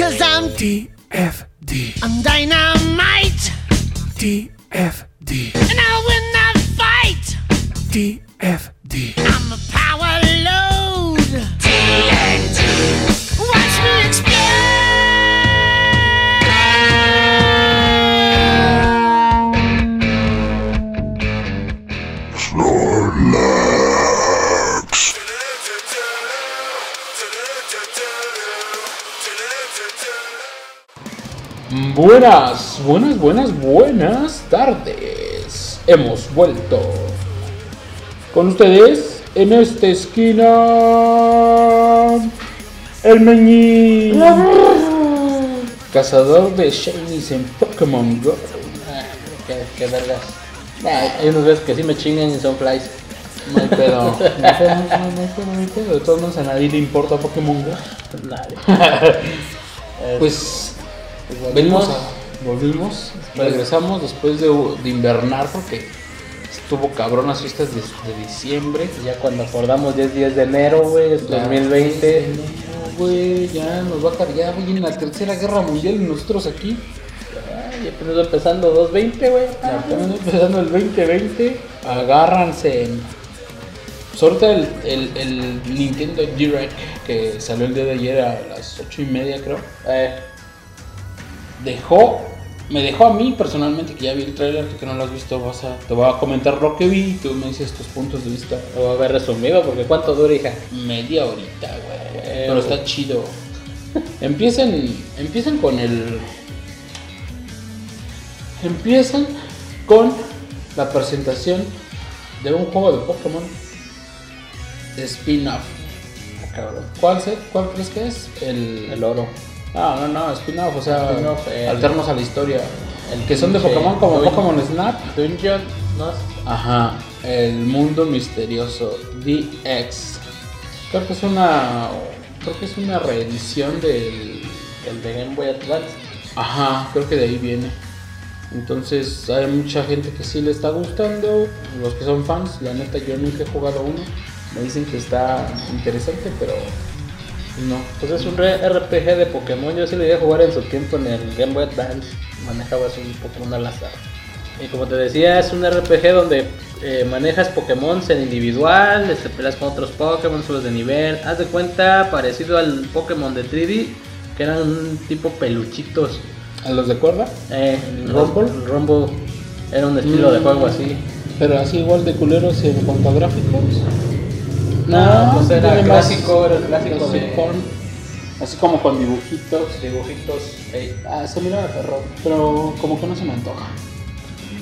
Cause I'm TFD. I'm dynamite. DFD. And I'll win that fight. TFD. I'm a power load. TNT. Watch me explode. Buenas, buenas, buenas, buenas tardes. Hemos vuelto con ustedes en esta esquina. El Meñi, cazador de shinies en Pokémon Go. Ah, qué, qué vergas. Ah, hay unos veces que sí me chingan y son flies. No hay pedo, no hay pedo, no hay pedo. De todos modos, a nadie le importa Pokémon Go. Nadie. Pues Pues venimos, volvimos. a- volvimos, regresamos después de, de invernar porque estuvo cabrón las fiestas de, de diciembre. Ya cuando acordamos 10 días de enero, güey, es 2020. No, güey, ya nos va a cargar, güey, en la tercera guerra mundial y nosotros aquí. Ay, apenas empezando 220, güey. Apenas empezando el 2020, agárranse. Pues ahorita el, el, el Nintendo Direct que salió el día de ayer a las 8 y media creo, Eh, dejó, me dejó a mí personalmente que ya vi el trailer, que no lo has visto, vas a, te voy a comentar lo que vi y tú me dices tus puntos de vista. lo voy a ver resumido porque ¿cuánto dura, hija? Media horita, güey. Pero está chido. Empiezan, empiezan con el. Empiezan con la presentación de un juego de Pokémon spin-off. Ah. ¿Cuál, ¿Cuál crees que es? El. El oro. No, no, no, spin-off, o sea, Spin-off, el- alternos a la historia. el que son de Pokémon como Dun- Pokémon Snap. Dungeon, ¿no? Ajá, el mundo misterioso DX. Creo que es una creo que es una reedición del El de Game Boy Advance. Ajá, creo que de ahí viene. Entonces hay mucha gente que sí le está gustando, los que son fans, la neta yo nunca he jugado uno. Me dicen que está interesante, pero no. Pues es un RPG de Pokémon. Yo sí lo iba a jugar en su tiempo en el Game Boy Advance. Manejabas un Pokémon al azar. Y como te decía, es un RPG donde eh, manejas Pokémon en individual, este, peleas con otros Pokémon, subes de nivel. Haz de cuenta parecido al Pokémon de 3D, que eran un tipo peluchitos. ¿A los de cuerda? Eh, ¿Rumble? El Rumble era un estilo de Mm. juego así. Pero así igual de culeros en cuanto a gráficos. No, pues era más clásico, era el clásico de- clasicón, Así como con dibujitos. Dibujitos. ey. Ah, se mira de perro, pero como que no se me antoja.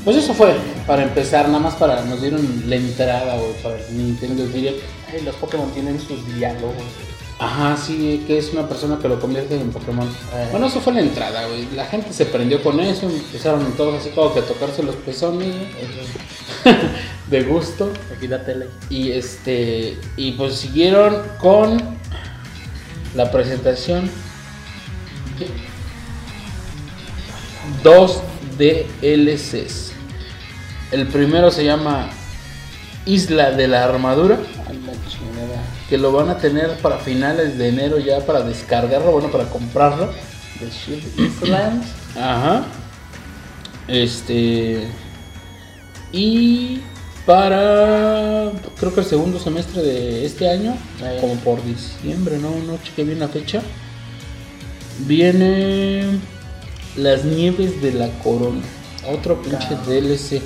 Pues eso fue, para empezar, nada más para nos dieron la entrada, güey, para el Nintendo Direct. Ay, los Pokémon tienen sus diálogos. Ajá, sí, que es una persona que lo convierte en Pokémon. Eh. Bueno, eso fue la entrada, güey. La gente se prendió con eso, empezaron todos así como que a tocarse los pezones, güey, de gusto. Aquí la tele. Y este, y pues siguieron con la presentación de dos DLCs. El primero se llama Isla de la Armadura, que lo van a tener para finales de enero ya para descargarlo, bueno, para comprarlo. The Shield Islands. Ajá. Este. Y para. Creo que el segundo semestre de este año, como por diciembre, no, no chequé bien la fecha. Viene. Las nieves de la corona. Otro pinche Cabrón. DLC.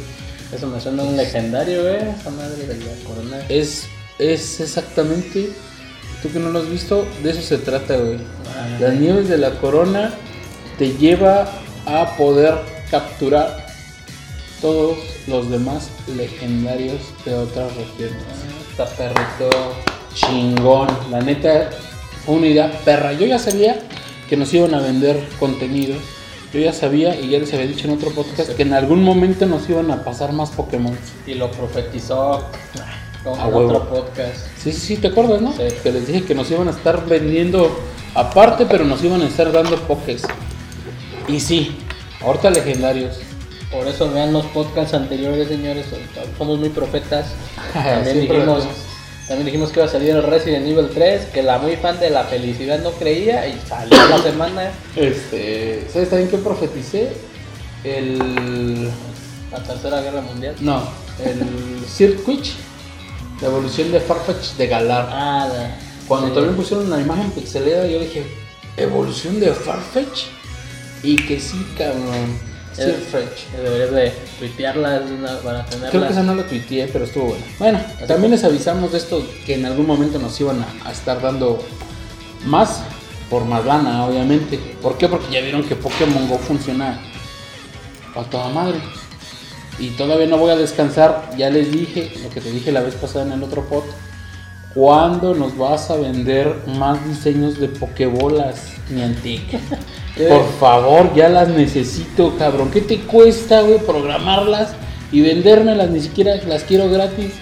Eso me suena un legendario, güey. Esa madre de la corona. Es, es exactamente. Tú que no lo has visto, de eso se trata, güey. Ah. Las nieves de la corona te lleva a poder capturar todos los demás legendarios de otras regiones. Está perrito. Chingón, la neta fue una idea perra. Yo ya sabía que nos iban a vender contenido. Yo ya sabía y ya les había dicho en otro podcast que en algún momento nos iban a pasar más Pokémon. Y lo profetizó. Con A huevo. otro podcast. Sí, sí, sí, ¿te acuerdas, no? Sí. Que les dije que nos iban a estar vendiendo aparte, pero nos iban a estar dando pokés. Y sí, ahorita legendarios. Por eso vean los podcasts anteriores, señores. Somos muy profetas. También dijimos. También dijimos que iba a salir el Resident Evil 3, que la muy fan de la felicidad no creía y salió la semana. Este, ¿sabes también qué profeticé? El La tercera guerra mundial. no, el Circuit, la evolución de Farfetch de Galar. Ah, la- Cuando sí. también pusieron una imagen pixelada, yo dije, ¿evolución de Farfetch? Y que sí, cabrón. Eh, Farfetch. Deberías de tuitearla para tenerla. Creo que esa no la tuiteé, pero estuvo bueno. Bueno, también les avisamos de esto que en algún momento nos iban a, a estar dando más, por más lana, obviamente. ¿Por qué? Porque ya vieron que Pokémon Go funciona a toda madre. Y todavía no voy a descansar, ya les dije, lo que te dije la vez pasada en el otro pot. ¿Cuándo nos vas a vender más diseños de Pokébolas, Niantic? Por favor, ya las necesito, cabrón. ¿Qué te cuesta, güey, programarlas y vendérmelas? Ni siquiera las quiero gratis.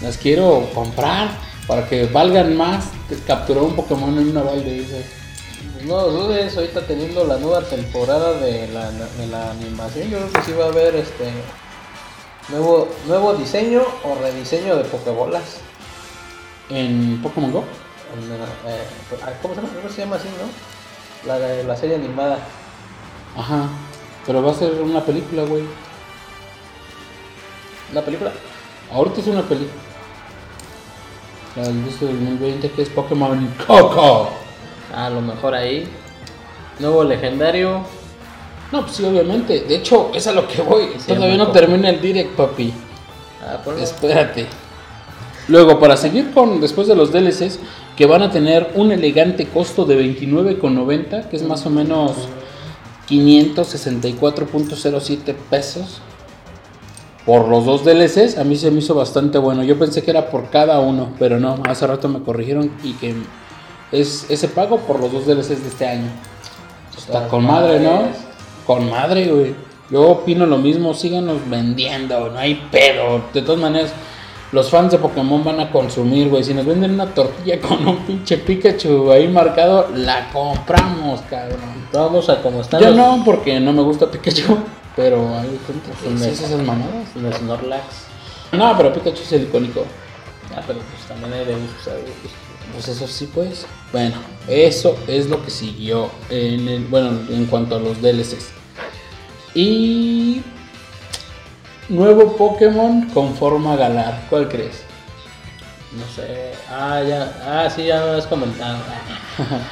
Las quiero comprar para que valgan más que capturar un Pokémon en una balde de esas. No dudes, ahorita teniendo la nueva temporada de la, de la animación, yo creo que sí va a haber este nuevo nuevo diseño o rediseño de Pokébolas. En Pokémon Go. En, eh, ah, ¿Cómo se llama? Creo que se llama así, ¿no? La de la serie animada. Ajá. Pero va a ser una película, güey. ¿Una película? Ahorita es una película. La del 2020 que es Pokémon Coco. A lo mejor ahí. Nuevo legendario. No, pues sí, obviamente. De hecho, es a lo que voy. Sí, Todavía no termina el direct, papi. Ah, ponlo. Espérate. Luego, para seguir con después de los DLCs, que van a tener un elegante costo de 29,90, que es más o menos 564.07 pesos. Por los dos DLCs, a mí se me hizo bastante bueno. Yo pensé que era por cada uno, pero no, hace rato me corrigieron y que es ese pago por los dos DLCs de este año. Está con madre, ¿no? Con madre, güey. Yo opino lo mismo, síganos vendiendo, no hay pedo. De todas maneras, los fans de Pokémon van a consumir, güey. Si nos venden una tortilla con un pinche Pikachu ahí marcado, la compramos, cabrón. Vamos a como están Yo los- no, porque no me gusta Pikachu, pero hay de- hace esas mamadas. los Snorlax. No, pero Pikachu es el icónico. Ah, pero pues también hay de ¿sabes? Pues eso sí, pues. Bueno, eso es lo que siguió en el, bueno, en cuanto a los DLCs. Y nuevo Pokémon con forma galar. ¿Cuál crees? No sé. Ah, ya. Ah, sí, ya me has comentado.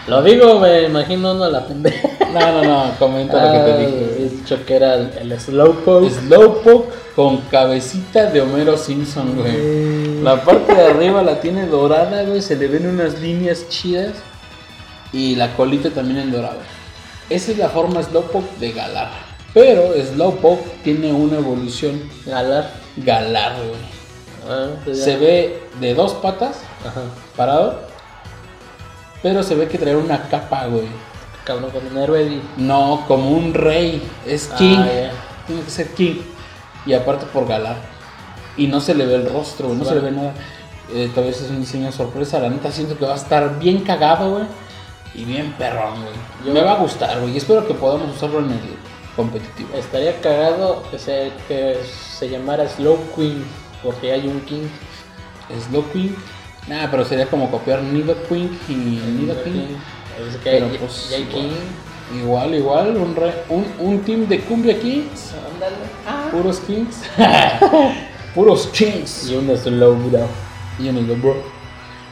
Lo digo, me imagino uno a la pendeja. No, no, no, comenta lo que te Ah, dije. he dicho que era el, el Slowpoke. Slowpoke con cabecita de Homero Simpson, güey. La parte de arriba la tiene dorada, güey. Se le ven unas líneas chidas. Y la colita también en dorado. Esa es la forma Slowpoke de Galar. Pero Slowpoke tiene una evolución Galar. Galar, güey. Ah, pues. Se ve de dos patas, Ajá. parado. Pero se ve que trae una capa, güey. Cabrón con un héroe. No, como un rey. Es Ah, king. Tiene que ser king. Y aparte por Galar. Y no se le ve el rostro, no se le ve nada. Eh, todavía es un diseño sorpresa. La neta siento que va a estar bien cagado, güey. Y bien perrón, güey. Yo- Me va a gustar, güey. Y espero que podamos usarlo en el competitivo. Estaría cagado que se, que se llamara Slow Queen. Porque hay un King. Slowking. Nah, pero sería como copiar Nidoqueen y Nidoking. Es que Pero, ya- pues, hay King. Igual, igual, un, re- un, un team de cumbia kings. Ah. Puros kings. Puros kings. Y un Slow Bro. Y en el bro.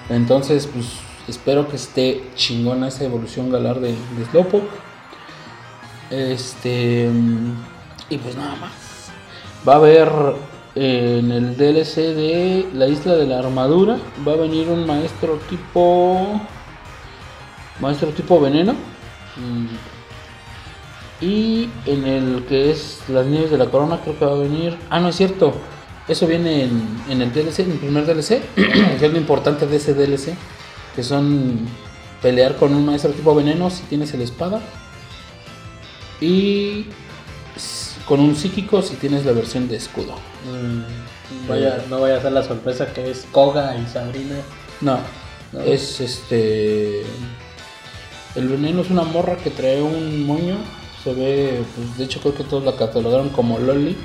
Entonces, pues espero que esté chingona esa evolución galar de, de Slowpoke. Este. Y pues nada más. Va a haber eh, en el DLC de la isla de la armadura. Va a venir un maestro tipo. Maestro tipo veneno. Mm. Y en el que es las nieves de la corona, creo que va a venir. Ah, no es cierto. Eso viene en, en el DLC, en el primer DLC. que es lo importante de ese DLC. Que son pelear con un maestro tipo veneno si tienes el espada. Y con un psíquico si tienes la versión de escudo. Mm, vaya, no vaya a ser la sorpresa que es Koga y Sabrina. No, No. es este. El veneno es una morra que trae un moño. Se ve, pues de hecho creo que todos la catalogaron como Loli.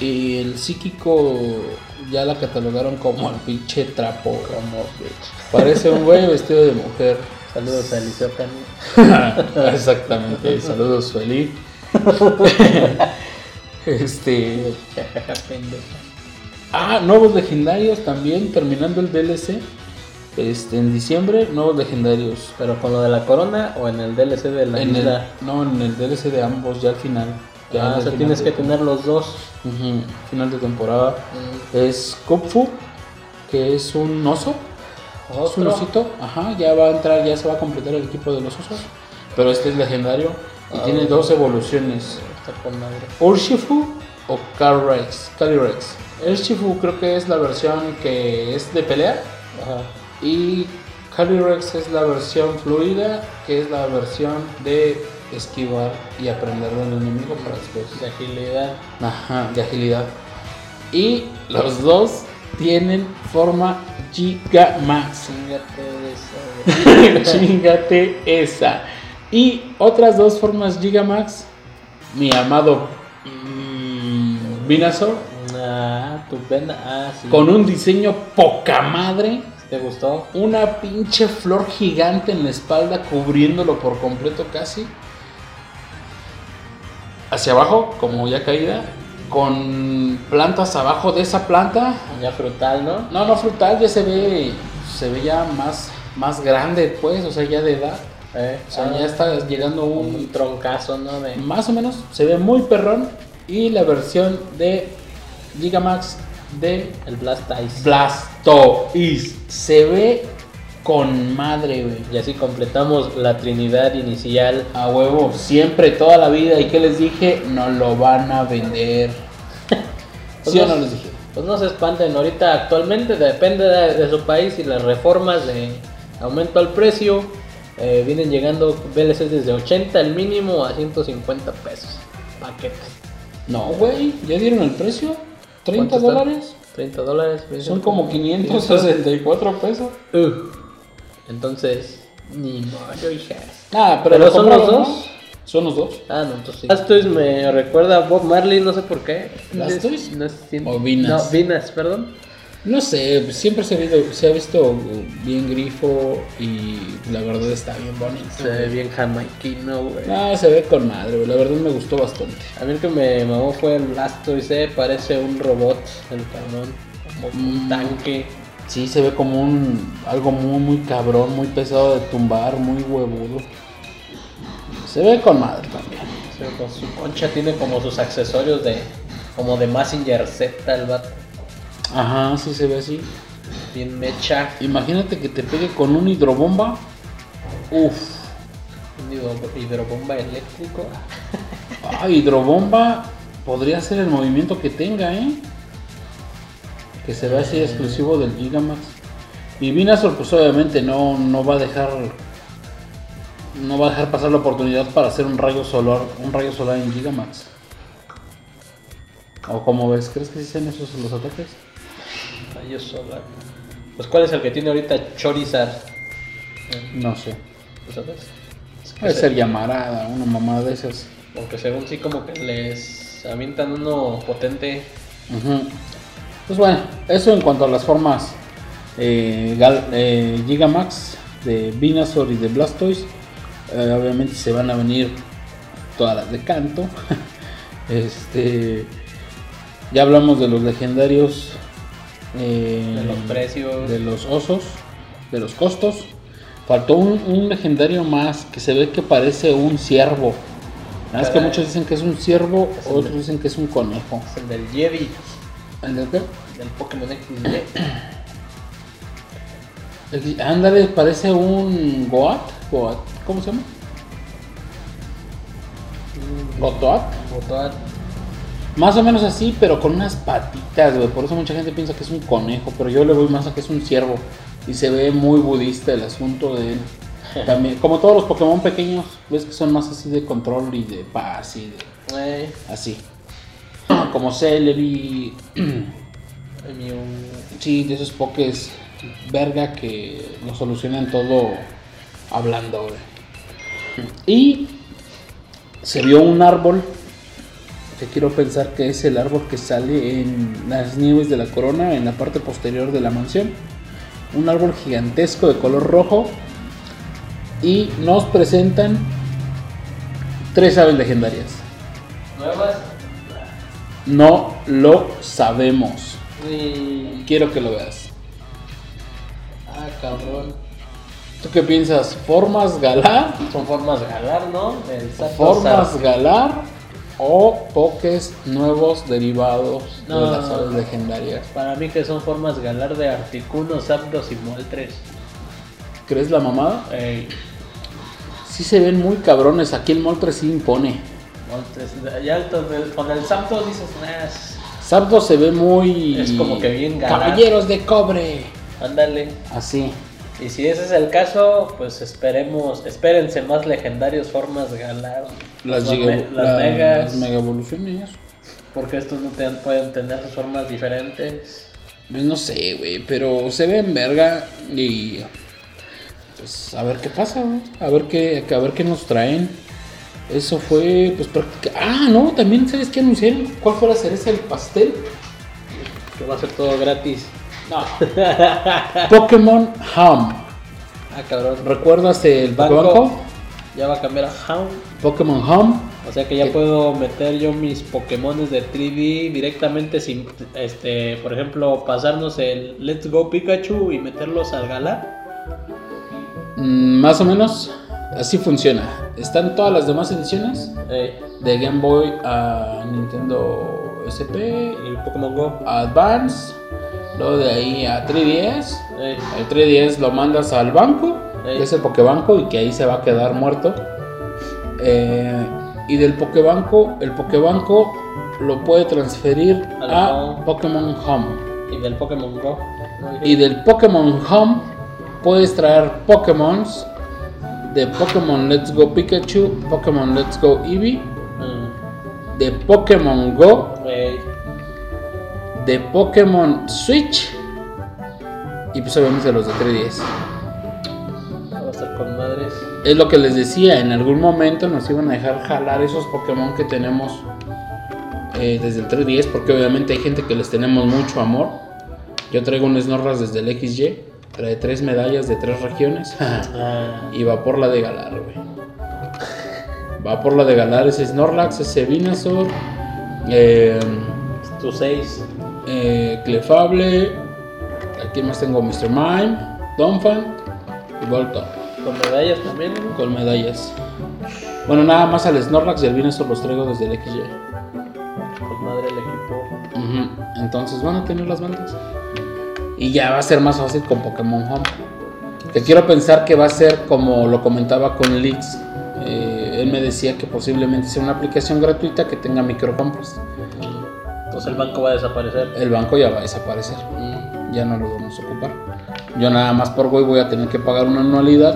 Y el psíquico ya la catalogaron como el pinche trapo. Como. Parece un güey vestido de mujer. Saludos a Eliseo Cani. Exactamente. Saludos, Sueli. este. Ah, nuevos legendarios también, terminando el DLC. Este, en diciembre, nuevos legendarios. Pero con lo de la corona o en el DLC de la En el, no, en el DLC de ambos, ya al final. Ya Ah, o sea, tienes que tener los dos. Final de temporada. Es Kopfu, que es un oso. Es un Otro. osito. Ajá, ya va a entrar, ya se va a completar el equipo de los osos. Pero este es legendario y Ah, tiene bueno. dos evoluciones. Urshifu o Calyrex. Calyrex. Urshifu creo que es la versión que es de pelea. Ajá. Y Calyrex es la versión fluida, que es la versión de esquivar y aprender del enemigo para después. De agilidad. Ajá, de agilidad. Y los dos tienen forma Gigamax. Chingate esa. Chingate esa. Y otras dos formas Gigamax. Mi amado mm, Venusaur. Ah. Ah, sí. Con un diseño poca madre. ¿Te gustó? Una pinche flor gigante en la espalda cubriéndolo por completo casi. Hacia abajo, como ya caída. Con plantas abajo de esa planta. Ya frutal, ¿no? No, no frutal, ya se ve. Se ve ya más, más grande, pues, o sea, ya de edad. Eh, O sea, ah, ya está llegando un. un troncazo, ¿no? De... Más o menos, se ve muy perrón. Y la versión de Gigamax de El Blast Ice. Blastoise. Se ve con madre, güey. Y así completamos la trinidad inicial. A huevo, siempre, toda la vida. ¿Y qué les dije? No lo van a vender. ¿Sí o no les dije? Pues no se espanten, ahorita actualmente depende de, de su país y las reformas de aumento al precio eh, vienen llegando VLCs desde 80 el mínimo a 150 pesos. Paquetes. No, güey, ya dieron el precio. 30 ¿Cuánto está? dólares. 30 dólares. Son como 564 pesos. Uf. Entonces, ni modo, hijas. Ah, pero, ¿Pero son los dos? ¿no? Son los dos. Ah, no, entonces sí. Blastoise me recuerda a Bob Marley, no sé por qué. ¿Blastoise? No, es- O Venus. No, Venus, perdón. No sé, siempre se ha, visto, se ha visto bien grifo y la verdad está bien bonito. Se ve bien jamaiquino, güey. No, se ve con madre, güey. La verdad me gustó bastante. A mí el que me mamó fue el Blastoise, eh, parece un robot, el cabrón, como un Mm. tanque. Sí, se ve como un algo muy, muy cabrón, muy pesado de tumbar, muy huevudo. Se ve con madre también. Sea, con su concha tiene como sus accesorios de como de Massinger Z, el vato, Ajá, sí se ve así. bien mecha, Imagínate que te pegue con un hidrobomba. Uf. un hidro- hidrobomba eléctrico. Ah, hidrobomba podría ser el movimiento que tenga, ¿eh? Que se ve así exclusivo del Gigamax. Y Venusaur, pues obviamente no, no va a dejar. No va a dejar pasar la oportunidad para hacer un rayo solar, un rayo solar en Gigamax. ¿O cómo ves? ¿Crees que sí sean esos los ataques? Rayo solar. Pues ¿cuál es el que tiene ahorita Chorizard? No sé. ¿Lo sabes? Es que Puede se- ser llamarada, una mamada de esas. Aunque según sí como que les avientan uno potente. Ujú. Pues bueno, eso en cuanto a las formas eh, Gal- eh, Gigamax de Venusaur y de Blastoise. Eh, obviamente se van a venir todas las de canto. este ya hablamos de los legendarios eh, De los precios. de los osos, de los costos. Faltó un, un legendario más que se ve que parece un ciervo. Nada más que muchos dicen que es un ciervo, otros dicen que es un conejo. Es el del Jedi, ¿El de qué? del Pokémon XD. Ándale, parece un Goat. Goat. ¿Cómo se llama? Gotoat. Botoat. Más o menos así, pero con unas patitas, güey. Por eso mucha gente piensa que es un conejo, pero yo le voy más a que es un ciervo. Y se ve muy budista el asunto de él. También, como todos los Pokémon pequeños, ves que son más así de control y de paz y de así. Como Celebi. Sí, de esos pokés verga que lo solucionan todo hablando. Y se vio un árbol que quiero pensar que es el árbol que sale en las nieves de la corona, en la parte posterior de la mansión. Un árbol gigantesco de color rojo. Y nos presentan tres aves legendarias. ¿Nuevas? No lo sabemos. Y... Quiero que lo veas. Ah, cabrón. ¿Tú qué piensas? ¿Formas galar? Son formas galar, ¿no? El ¿Formas Ar- galar? ¿O pokés nuevos derivados No. de las aves legendarias? Para mí que son formas galar de Articuno, Zapdos y Moltres. ¿Crees la mamada? Ey, Sí se ven muy cabrones. Aquí el Moltres sí impone. Ya con el Zapdos dices, nah, Zapdos se ve muy... Es como que bien galar. Caballeros de cobre. ándale. Así. Y si ese es el caso, pues esperemos, espérense más legendarios formas galar. Las, Las giga- me- las la- megas. Las mega evoluciones. Porque estos no te- pueden tener sus formas diferentes. Pues no sé, güey. Pero se ven verga. Y... Pues a ver qué pasa, güey. A ver qué, a ver qué nos traen. Eso fue, pues práctica- Ah, no, también, ¿sabes qué anunciaron? ¿Cuál fue la cereza del pastel? Que va a ser todo gratis. No. Pokémon Home. Ah, cabrón. ¿Recuerdas el Banco. banco? Ya va a cambiar a Hound. Pokémon Home. O sea que ya puedo meter yo mis Pokémones de 3D directamente sin, este, por ejemplo, pasarnos el Let's Go Pikachu y meterlos al Galar. Mm, más o menos así funciona. Están todas las demás ediciones Eh, de Game Boy a Nintendo SP, y el Pokémon Go. a Advance, luego de ahí a 3DS. Eh, El 3DS lo mandas al banco, Ey. que es el y que ahí se va a quedar muerto. Eh, y del Pokebanco, el Pokebanco lo puede transferir Al a Home. Pokémon Home. y del Pokémon Go. ¿no? Y del Pokémon Home puedes traer Pokémons de Pokémon Let's Go Pikachu, Pokémon Let's Go Eevee, Mm, de Pokémon Go, eh, de Pokémon Switch y pues obviamente los de 3DS. va a estar con madres. Es lo que les decía, en algún momento nos iban a dejar jalar esos Pokémon que tenemos eh, desde el 3DS, porque obviamente hay gente que les tenemos mucho amor. Yo traigo un Snorlax desde el XY, trae tres medallas de tres regiones y va por la de Galar, güey. Va por la de Galar ese Snorlax, ese eh, tu 6. eh, Clefable, aquí más tengo Mr. Mime, Donphan y Voltorb. Con medallas también. ¿no? con medallas. Bueno, nada más al Snorlax y al Venusaur los traigo desde el XY. Con madre el equipo. Entonces van a tener las bandas. Y ya va a ser más fácil con Pokémon Home. Que quiero pensar que va a ser como lo comentaba con Leaks. Eh, él me decía que posiblemente sea una aplicación gratuita que tenga microcompras. Entonces el banco va a desaparecer. El banco ya va a desaparecer. Ya no lo vamos a ocupar. Yo nada más por Go voy a tener que pagar una anualidad.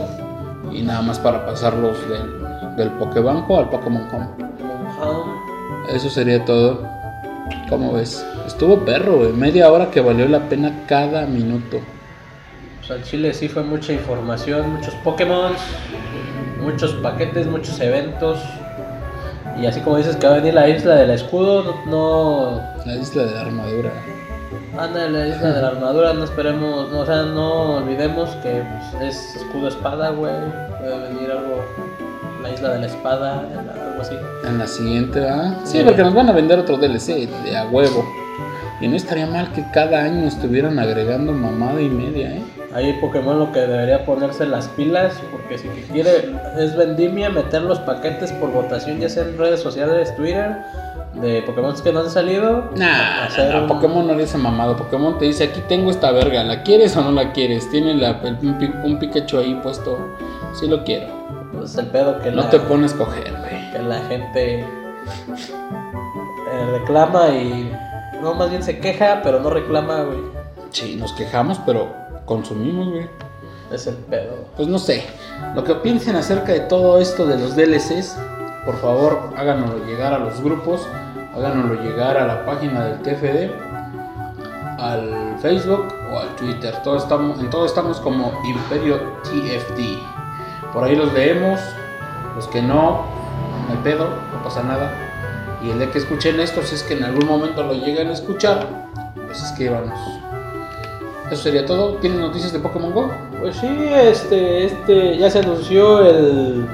Y nada más para pasarlos del, del Pokébanco al Pokémon Home. Eso sería todo. ¿Cómo ves? Estuvo perro, güey. Media hora que valió la pena cada minuto. Pues al Chile sí fue mucha información, muchos Pokémon, muchos paquetes, muchos eventos. Y así como dices que va a venir la isla del escudo, no. La isla de la armadura. Anda, la isla de la armadura, no esperemos, no, o sea, no olvidemos que pues, es escudo espada, güey. Puede venir algo, la isla de la espada, algo así. En la siguiente, ¿ah? Sí, Sí. porque nos van a vender otro DLC de a huevo. Y no estaría mal que cada año estuvieran agregando mamada y media, ¿eh? Ahí Pokémon lo que debería ponerse las pilas, porque si quiere es vendimia meter los paquetes por votación, ya sea en redes sociales, Twitter, de Pokémon que no han salido. Nah, hacer nah, un- Pokémon no eres mamado. Pokémon te dice, aquí tengo esta verga, ¿la quieres o no la quieres? Tiene la- el- un, un Pikachu ahí puesto, sí lo quiero. Pues el pedo que, No la, te pones a escoger, güey. que la gente eh, reclama y. No, más bien se queja, pero no reclama, güey. Sí, nos quejamos, pero consumimos, güey. Es el pedo. Pues no sé, lo que piensen acerca de todo esto de los DLCs, por favor háganoslo llegar a los grupos, háganoslo llegar a la página del TFD, al Facebook o al Twitter. Todo estamos, en todo estamos como Imperio TFD. Por ahí los leemos, los que no, no hay pedo, no pasa nada. Y el día que escuchen esto, si es que en algún momento lo llegan a escuchar, pues escríbanos. Eso sería todo. ¿Tienen noticias de Pokémon Go? Pues sí, este, este, ya se anunció el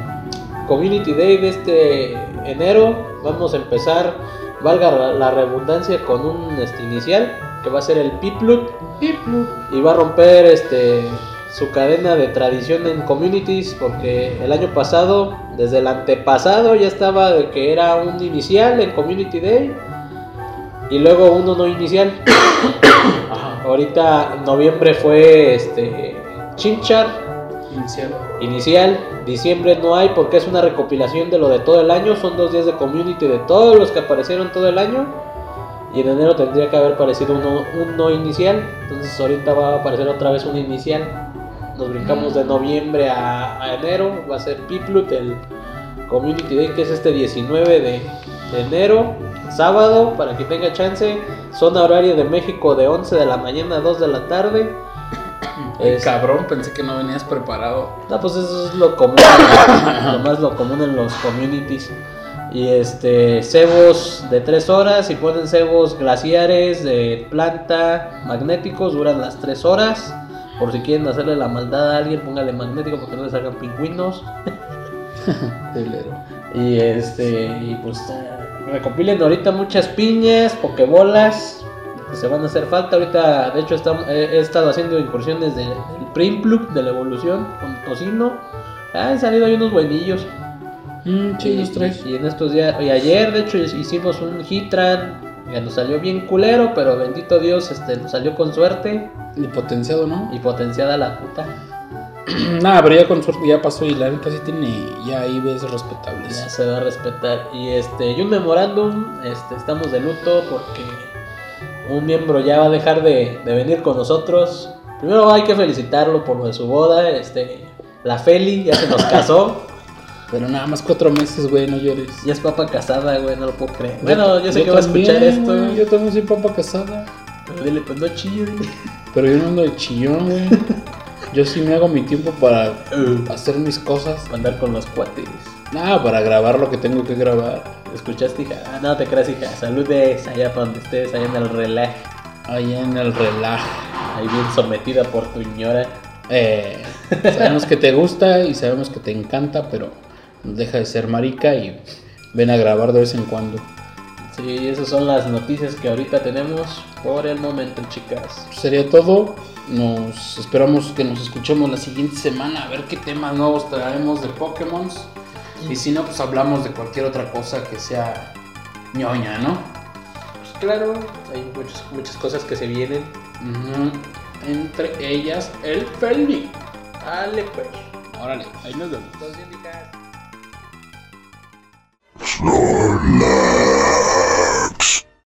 Community Day de este enero. Vamos a empezar, valga la, redundancia, con un este, inicial que va a ser el Piplut. Y va a romper este su cadena de tradición en communities porque el año pasado, desde el antepasado ya estaba de que era un inicial en Community Day y luego uno no inicial. Ahorita noviembre fue este Chinchar. Inicial. inicial, diciembre no hay porque es una recopilación de lo de todo el año, son dos días de community de todos los que aparecieron todo el año. Y en enero tendría que haber aparecido uno, un no inicial, entonces ahorita va a aparecer otra vez un inicial, nos brincamos de noviembre a, a enero, va a ser Piplut el community day que es este 19 de, de enero, sábado, para que tenga chance, zona horaria de México de 11 de la mañana a 2 de la tarde. Es- cabrón, pensé que no venías preparado. no, pues eso es lo común, lo más lo común en los communities. Y este, cebos de 3 horas, si ponen cebos glaciares de planta magnéticos, duran las 3 horas. Por si quieren hacerle la maldad a alguien, póngale magnético porque no les salgan pingüinos. Y este, y pues eh, recopilen ahorita muchas piñas, pokebolas, que se van a hacer falta. Ahorita, de hecho, estamos- he, he estado haciendo incursiones del, del Primplug de la evolución con tocino. Han salido ahí unos buenillos. Mm, sí, y, los tres. y en estos días, y ayer, de hecho, hicimos un Hitran. Que nos salió bien culero, pero bendito Dios, este, nos salió con suerte Y potenciado, ¿no? y potenciada la puta. Nada, pero ya con suerte ya pasó y la neta sí tiene ya ahí ves respetables. Ya se va a respetar. Y este, y un memorándum, este, estamos de luto porque un miembro ya va a dejar de, de venir con nosotros. Primero hay que felicitarlo por lo de su boda. Este, la Feli ya se nos casó. Pero nada más cuatro meses, güey, no llores. Ya es papa casada, güey, no lo puedo creer. Bueno, yo sé que va a también, escuchar esto. Yo también soy papá casada. Pero dile, pues no chilles. Pero yo no ando de chillón, güey. Yo sí me hago mi tiempo para hacer mis cosas. Andar con los cuates. Nada, para grabar lo que tengo que grabar. ¿Escuchaste, hija? Ah, no te creas, hija. Saludes allá para donde estés, allá en el relaj. Allá en el relajo. Ahí bien sometida por tu ñora. Eh, sabemos que te gusta y sabemos que te encanta, pero deja de ser marica y ven a grabar de vez en cuando. Sí, esas son las noticias que ahorita tenemos por el momento, chicas. Sería todo. Nos esperamos que nos escuchemos la siguiente semana a ver qué temas nuevos traemos de Pokémon. Y si no, pues hablamos de cualquier otra cosa que sea ñoña, ¿no? Pues claro, hay muchas, muchas cosas que se vienen. Entre ellas, el Feli. Dale, pues. Órale, ahí nos vemos. Entonces, chicas.